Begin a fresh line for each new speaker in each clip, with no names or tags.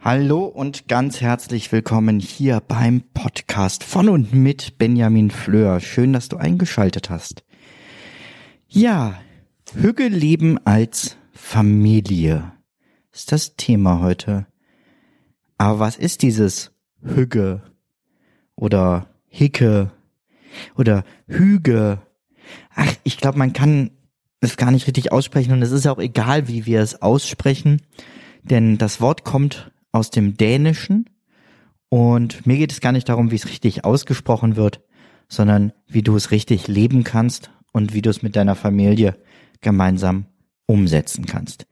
Hallo und ganz herzlich willkommen hier beim Podcast von und mit Benjamin Fleur. Schön, dass du eingeschaltet hast. Ja, Hügge leben als Familie ist das Thema heute. Aber was ist dieses Hügge oder Hicke oder Hüge? Ach, ich glaube, man kann es gar nicht richtig aussprechen und es ist auch egal, wie wir es aussprechen, denn das Wort kommt aus dem Dänischen und mir geht es gar nicht darum, wie es richtig ausgesprochen wird, sondern wie du es richtig leben kannst und wie du es mit deiner Familie gemeinsam umsetzen kannst.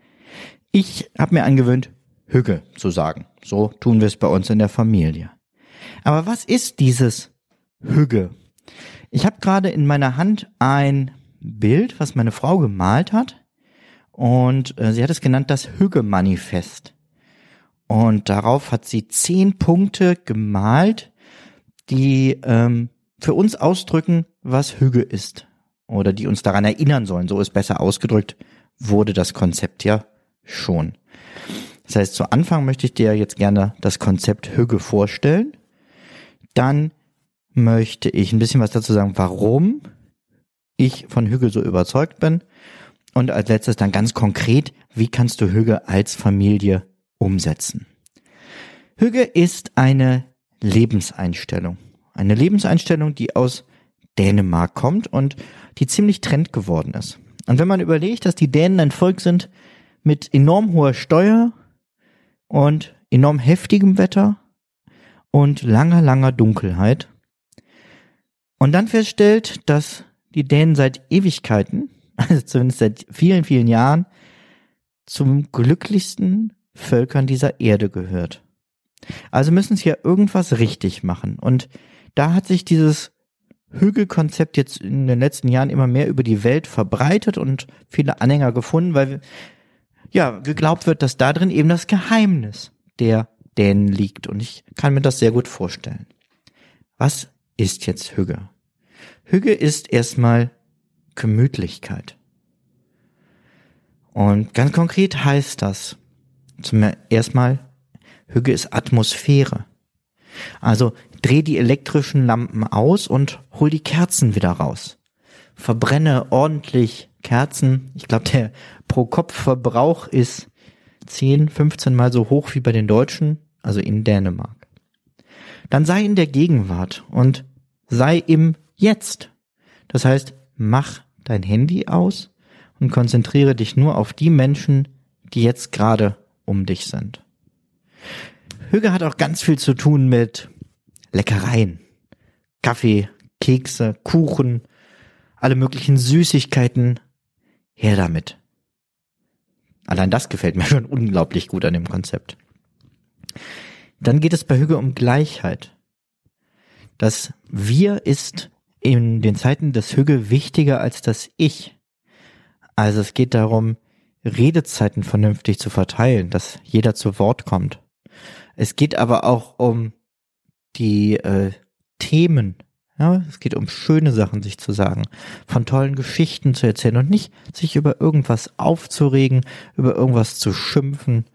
Ich habe mir angewöhnt, Hügge zu sagen. So tun wir es bei uns in der Familie. Aber was ist dieses Hügge? Ich habe gerade in meiner Hand ein Bild, was meine Frau gemalt hat. Und äh, sie hat es genannt das Hügge-Manifest. Und darauf hat sie zehn Punkte gemalt, die ähm, für uns ausdrücken, was Hügge ist. Oder die uns daran erinnern sollen. So ist besser ausgedrückt, wurde das Konzept ja schon. Das heißt, zu Anfang möchte ich dir jetzt gerne das Konzept Hügge vorstellen. Dann möchte ich ein bisschen was dazu sagen, warum ich von Hügge so überzeugt bin. Und als letztes dann ganz konkret, wie kannst du Hügge als Familie umsetzen? Hügge ist eine Lebenseinstellung. Eine Lebenseinstellung, die aus Dänemark kommt und die ziemlich trend geworden ist. Und wenn man überlegt, dass die Dänen ein Volk sind mit enorm hoher Steuer und enorm heftigem Wetter und langer, langer Dunkelheit. Und dann feststellt, dass die Dänen seit Ewigkeiten, also zumindest seit vielen, vielen Jahren, zum glücklichsten Völkern dieser Erde gehört. Also müssen sie ja irgendwas richtig machen. Und da hat sich dieses Hügelkonzept jetzt in den letzten Jahren immer mehr über die Welt verbreitet und viele Anhänger gefunden, weil ja, geglaubt wird, dass da drin eben das Geheimnis der Dänen liegt. Und ich kann mir das sehr gut vorstellen. Was ist jetzt Hügge? Hügge ist erstmal Gemütlichkeit. Und ganz konkret heißt das zum erstmal, Hügge ist Atmosphäre. Also dreh die elektrischen Lampen aus und hol die Kerzen wieder raus. Verbrenne ordentlich Kerzen. Ich glaube, der Pro-Kopf-Verbrauch ist 10, 15 Mal so hoch wie bei den Deutschen, also in Dänemark. Dann sei in der Gegenwart und sei im Jetzt. Das heißt, mach dein Handy aus und konzentriere dich nur auf die Menschen, die jetzt gerade um dich sind. Hüge hat auch ganz viel zu tun mit Leckereien. Kaffee, Kekse, Kuchen, alle möglichen Süßigkeiten. Her damit. Allein das gefällt mir schon unglaublich gut an dem Konzept. Dann geht es bei Hüge um Gleichheit. Das Wir ist in den Zeiten des Hüge wichtiger als das Ich. Also es geht darum, Redezeiten vernünftig zu verteilen, dass jeder zu Wort kommt. Es geht aber auch um die äh, Themen. Ja, es geht um schöne Sachen, sich zu sagen, von tollen Geschichten zu erzählen und nicht sich über irgendwas aufzuregen, über irgendwas zu schimpfen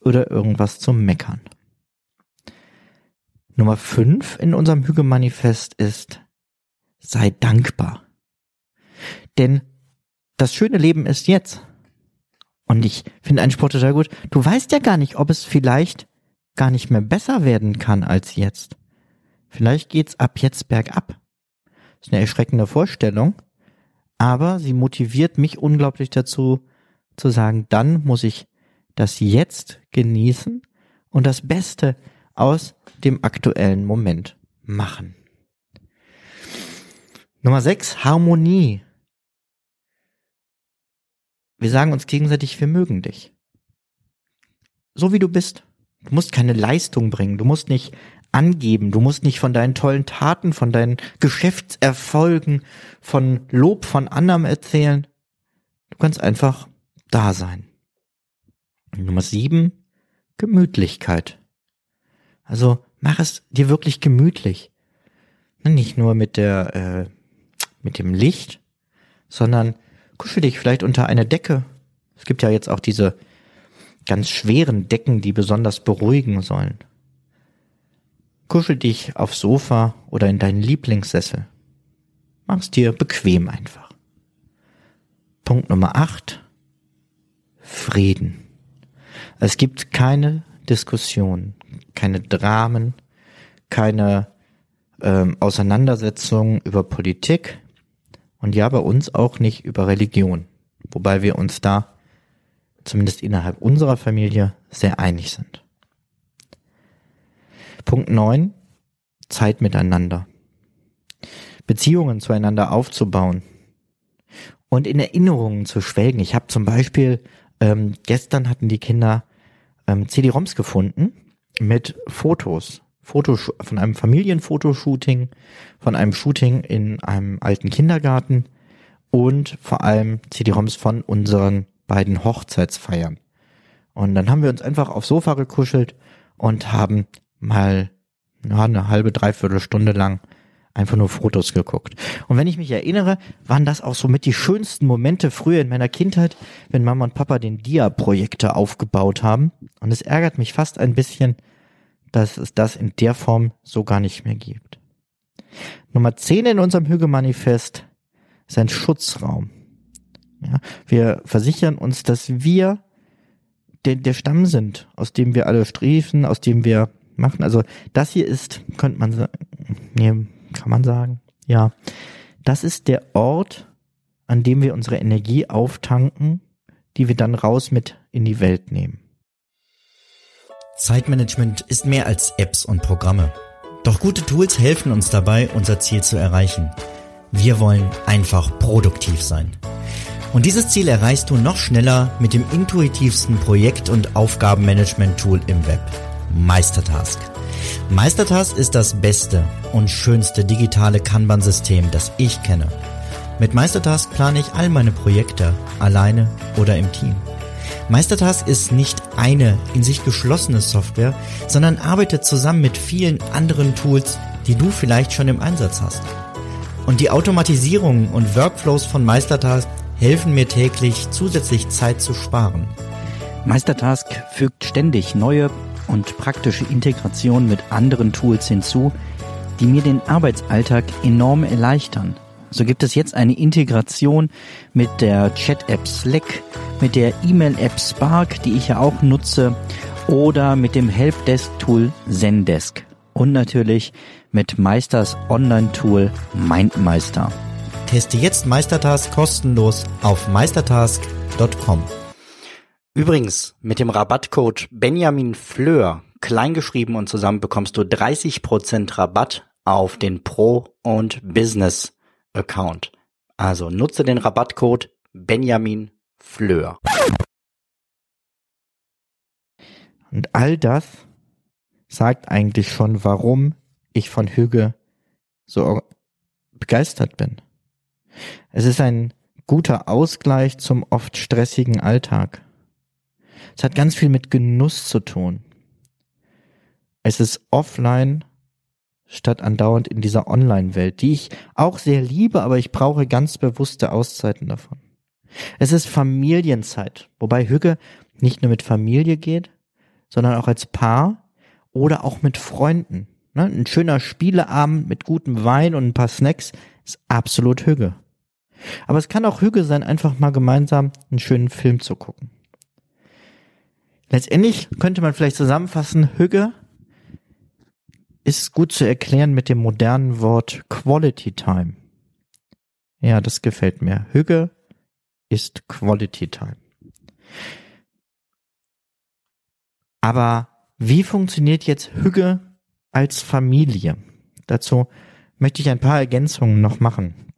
oder irgendwas zu meckern. Nummer fünf in unserem Hügelmanifest ist, sei dankbar. Denn das schöne Leben ist jetzt. Und ich finde einen Sport total gut. Du weißt ja gar nicht, ob es vielleicht gar nicht mehr besser werden kann als jetzt. Vielleicht geht's ab jetzt bergab. Ist eine erschreckende Vorstellung, aber sie motiviert mich unglaublich dazu zu sagen, dann muss ich das jetzt genießen und das Beste aus dem aktuellen Moment machen. Nummer sechs, Harmonie. wir sagen uns gegenseitig, wir mögen dich. So wie du bist. Du musst keine Leistung bringen. Du musst nicht angeben. Du musst nicht von deinen tollen Taten, von deinen Geschäftserfolgen, von Lob von anderem erzählen. Du kannst einfach da sein. Nummer sieben, Gemütlichkeit. Also mach es dir wirklich gemütlich. Nicht nur mit der, äh, mit dem Licht, sondern kuschel dich vielleicht unter eine Decke. Es gibt ja jetzt auch diese ganz schweren Decken, die besonders beruhigen sollen. Kuschel dich aufs Sofa oder in deinen Lieblingssessel. Mach's dir bequem einfach. Punkt Nummer 8. Frieden. Es gibt keine Diskussion, keine Dramen, keine ähm, Auseinandersetzungen über Politik und ja bei uns auch nicht über Religion, wobei wir uns da zumindest innerhalb unserer Familie sehr einig sind. Punkt neun: Zeit miteinander. Beziehungen zueinander aufzubauen und in Erinnerungen zu schwelgen. Ich habe zum Beispiel, ähm, gestern hatten die Kinder ähm, CD-ROMs gefunden mit Fotos. Fotos von einem Familienfotoshooting, von einem Shooting in einem alten Kindergarten und vor allem CD-ROMs von unseren beiden Hochzeitsfeiern. Und dann haben wir uns einfach aufs Sofa gekuschelt und haben mal ja, eine halbe, dreiviertel Stunde lang einfach nur Fotos geguckt. Und wenn ich mich erinnere, waren das auch so mit die schönsten Momente früher in meiner Kindheit, wenn Mama und Papa den Dia-Projektor aufgebaut haben. Und es ärgert mich fast ein bisschen, dass es das in der Form so gar nicht mehr gibt. Nummer 10 in unserem Hüge-Manifest ist ein Schutzraum. Ja, wir versichern uns, dass wir der, der Stamm sind, aus dem wir alle striefen, aus dem wir machen. Also das hier ist, könnte man sagen, kann man sagen, ja, das ist der Ort, an dem wir unsere Energie auftanken, die wir dann raus mit in die Welt nehmen.
Zeitmanagement ist mehr als Apps und Programme. Doch gute Tools helfen uns dabei, unser Ziel zu erreichen. Wir wollen einfach produktiv sein. Und dieses Ziel erreichst du noch schneller mit dem intuitivsten Projekt- und Aufgabenmanagement-Tool im Web, Meistertask. Meistertask ist das beste und schönste digitale Kanban-System, das ich kenne. Mit Meistertask plane ich all meine Projekte, alleine oder im Team. Meistertask ist nicht eine in sich geschlossene Software, sondern arbeitet zusammen mit vielen anderen Tools, die du vielleicht schon im Einsatz hast. Und die Automatisierungen und Workflows von Meistertask helfen mir täglich zusätzlich Zeit zu sparen.
Meistertask fügt ständig neue und praktische Integration mit anderen Tools hinzu, die mir den Arbeitsalltag enorm erleichtern. So gibt es jetzt eine Integration mit der Chat-App Slack, mit der E-Mail-App Spark, die ich ja auch nutze, oder mit dem Helpdesk-Tool Zendesk und natürlich mit Meisters Online-Tool MindMeister.
Teste jetzt Meistertask kostenlos auf meistertask.com.
Übrigens, mit dem Rabattcode Benjamin Fleur, kleingeschrieben und zusammen, bekommst du 30% Rabatt auf den Pro- und Business-Account. Also nutze den Rabattcode Benjamin Fleur. Und all das sagt eigentlich schon, warum ich von Hüge so begeistert bin. Es ist ein guter Ausgleich zum oft stressigen Alltag. Es hat ganz viel mit Genuss zu tun. Es ist offline statt andauernd in dieser Online-Welt, die ich auch sehr liebe, aber ich brauche ganz bewusste Auszeiten davon. Es ist Familienzeit, wobei Hügge nicht nur mit Familie geht, sondern auch als Paar oder auch mit Freunden. Ne? Ein schöner Spieleabend mit gutem Wein und ein paar Snacks ist absolut Hügge. Aber es kann auch Hügge sein, einfach mal gemeinsam einen schönen Film zu gucken. Letztendlich könnte man vielleicht zusammenfassen, Hügge ist gut zu erklären mit dem modernen Wort Quality Time. Ja, das gefällt mir. Hügge ist Quality Time. Aber wie funktioniert jetzt Hügge als Familie? Dazu möchte ich ein paar Ergänzungen noch machen.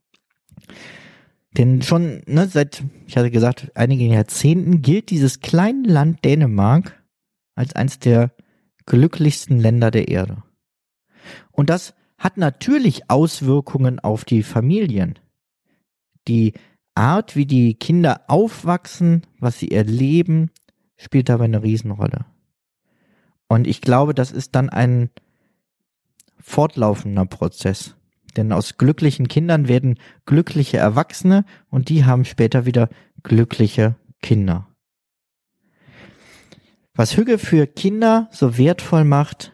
Denn schon ne, seit, ich hatte gesagt, einigen Jahrzehnten gilt dieses kleine Land Dänemark als eines der glücklichsten Länder der Erde. Und das hat natürlich Auswirkungen auf die Familien. Die Art, wie die Kinder aufwachsen, was sie erleben, spielt dabei eine Riesenrolle. Und ich glaube, das ist dann ein fortlaufender Prozess. Denn aus glücklichen Kindern werden glückliche Erwachsene und die haben später wieder glückliche Kinder. Was Hüge für Kinder so wertvoll macht,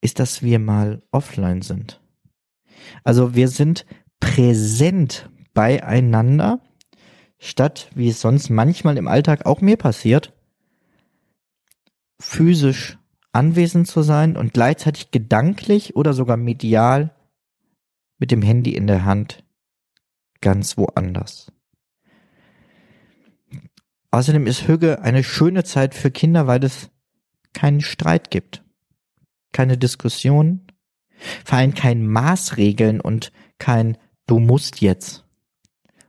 ist, dass wir mal offline sind. Also wir sind präsent beieinander, statt wie es sonst manchmal im Alltag auch mir passiert, physisch anwesend zu sein und gleichzeitig gedanklich oder sogar medial mit dem Handy in der Hand ganz woanders. Außerdem ist Hüge eine schöne Zeit für Kinder, weil es keinen Streit gibt, keine Diskussion, vor allem kein Maßregeln und kein Du musst jetzt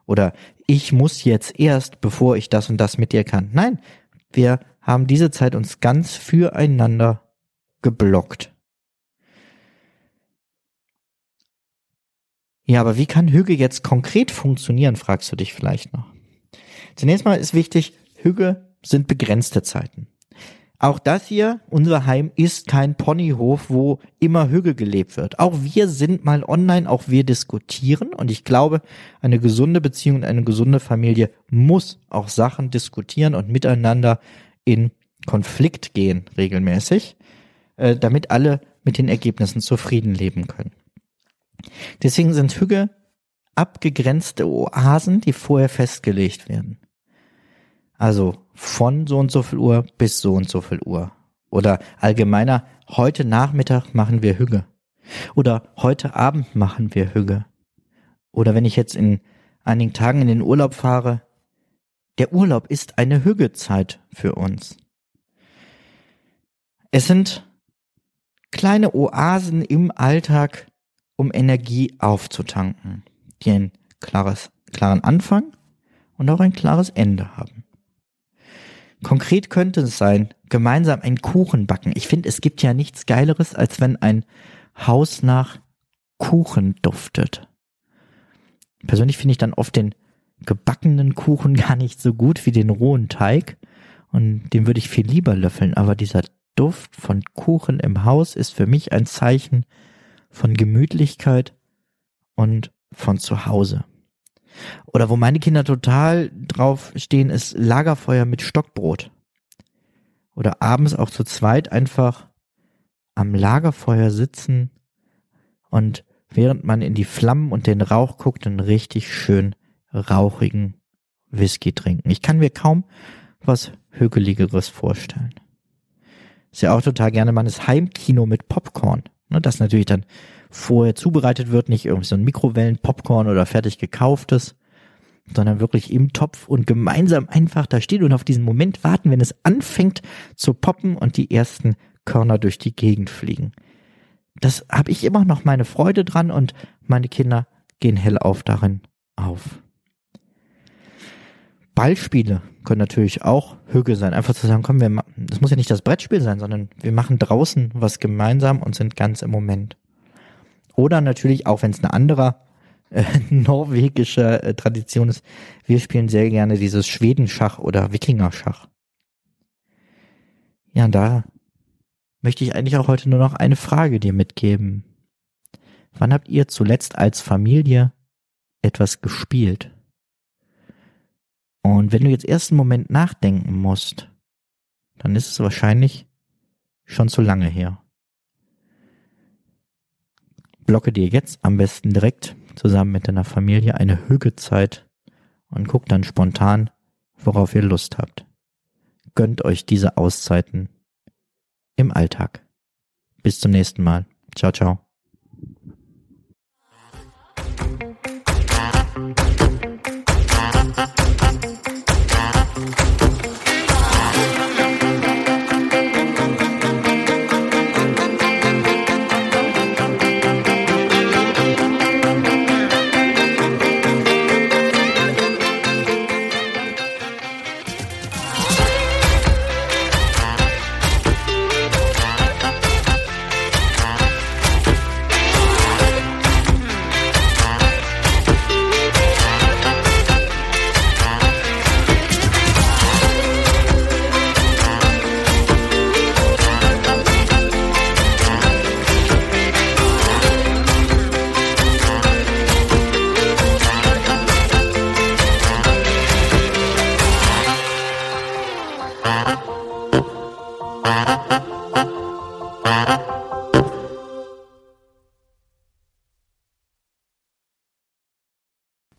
oder ich muss jetzt erst, bevor ich das und das mit dir kann. Nein, wir haben diese Zeit uns ganz füreinander geblockt. Ja, aber wie kann Hüge jetzt konkret funktionieren, fragst du dich vielleicht noch. Zunächst mal ist wichtig, Hüge sind begrenzte Zeiten. Auch das hier, unser Heim, ist kein Ponyhof, wo immer Hüge gelebt wird. Auch wir sind mal online, auch wir diskutieren. Und ich glaube, eine gesunde Beziehung und eine gesunde Familie muss auch Sachen diskutieren und miteinander in Konflikt gehen, regelmäßig, äh, damit alle mit den Ergebnissen zufrieden leben können. Deswegen sind Hüge abgegrenzte Oasen, die vorher festgelegt werden. Also von so und so viel Uhr bis so und so viel Uhr. Oder allgemeiner, heute Nachmittag machen wir Hüge. Oder heute Abend machen wir Hüge. Oder wenn ich jetzt in einigen Tagen in den Urlaub fahre, der Urlaub ist eine Hügezeit für uns. Es sind kleine Oasen im Alltag, um Energie aufzutanken, die ein klares, klaren Anfang und auch ein klares Ende haben. Konkret könnte es sein, gemeinsam einen Kuchen backen. Ich finde, es gibt ja nichts Geileres, als wenn ein Haus nach Kuchen duftet. Persönlich finde ich dann oft den gebackenen Kuchen gar nicht so gut wie den rohen Teig und den würde ich viel lieber löffeln, aber dieser Duft von Kuchen im Haus ist für mich ein Zeichen von Gemütlichkeit und von zu Hause. Oder wo meine Kinder total drauf stehen, ist Lagerfeuer mit Stockbrot. Oder abends auch zu zweit einfach am Lagerfeuer sitzen und während man in die Flammen und den Rauch guckt, einen richtig schön rauchigen Whisky trinken. Ich kann mir kaum was Hügeligeres vorstellen. Ist ja auch total gerne mal das Heimkino mit Popcorn. Ne, das natürlich dann vorher zubereitet wird, nicht irgendwie so ein Mikrowellen-Popcorn oder fertig gekauftes, sondern wirklich im Topf und gemeinsam einfach da steht und auf diesen Moment warten, wenn es anfängt zu poppen und die ersten Körner durch die Gegend fliegen. Das habe ich immer noch meine Freude dran und meine Kinder gehen hellauf darin auf. Ballspiele können natürlich auch Hüge sein. Einfach zu sagen, komm, wir das muss ja nicht das Brettspiel sein, sondern wir machen draußen was gemeinsam und sind ganz im Moment. Oder natürlich, auch wenn es eine andere äh, norwegische äh, Tradition ist, wir spielen sehr gerne dieses Schwedenschach oder Wikingerschach. Ja, und da möchte ich eigentlich auch heute nur noch eine Frage dir mitgeben. Wann habt ihr zuletzt als Familie etwas gespielt? Und wenn du jetzt erst einen Moment nachdenken musst, dann ist es wahrscheinlich schon zu lange her. Blocke dir jetzt am besten direkt zusammen mit deiner Familie eine Hügezeit und guck dann spontan, worauf ihr Lust habt. Gönnt euch diese Auszeiten im Alltag. Bis zum nächsten Mal. Ciao, ciao.